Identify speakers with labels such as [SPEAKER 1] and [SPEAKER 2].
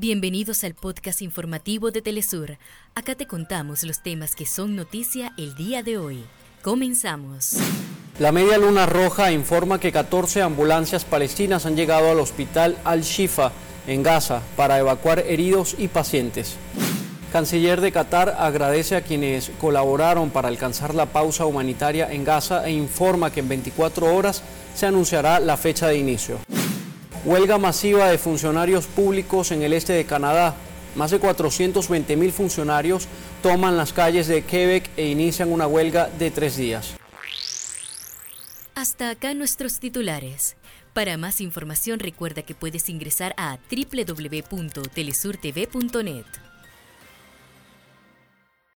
[SPEAKER 1] Bienvenidos al podcast informativo de Telesur. Acá te contamos los temas que son noticia el día de hoy. Comenzamos.
[SPEAKER 2] La Media Luna Roja informa que 14 ambulancias palestinas han llegado al hospital Al-Shifa en Gaza para evacuar heridos y pacientes. Canciller de Qatar agradece a quienes colaboraron para alcanzar la pausa humanitaria en Gaza e informa que en 24 horas se anunciará la fecha de inicio. Huelga masiva de funcionarios públicos en el este de Canadá. Más de 420 mil funcionarios toman las calles de Quebec e inician una huelga de tres días.
[SPEAKER 1] Hasta acá nuestros titulares. Para más información recuerda que puedes ingresar a www.telesurtv.net.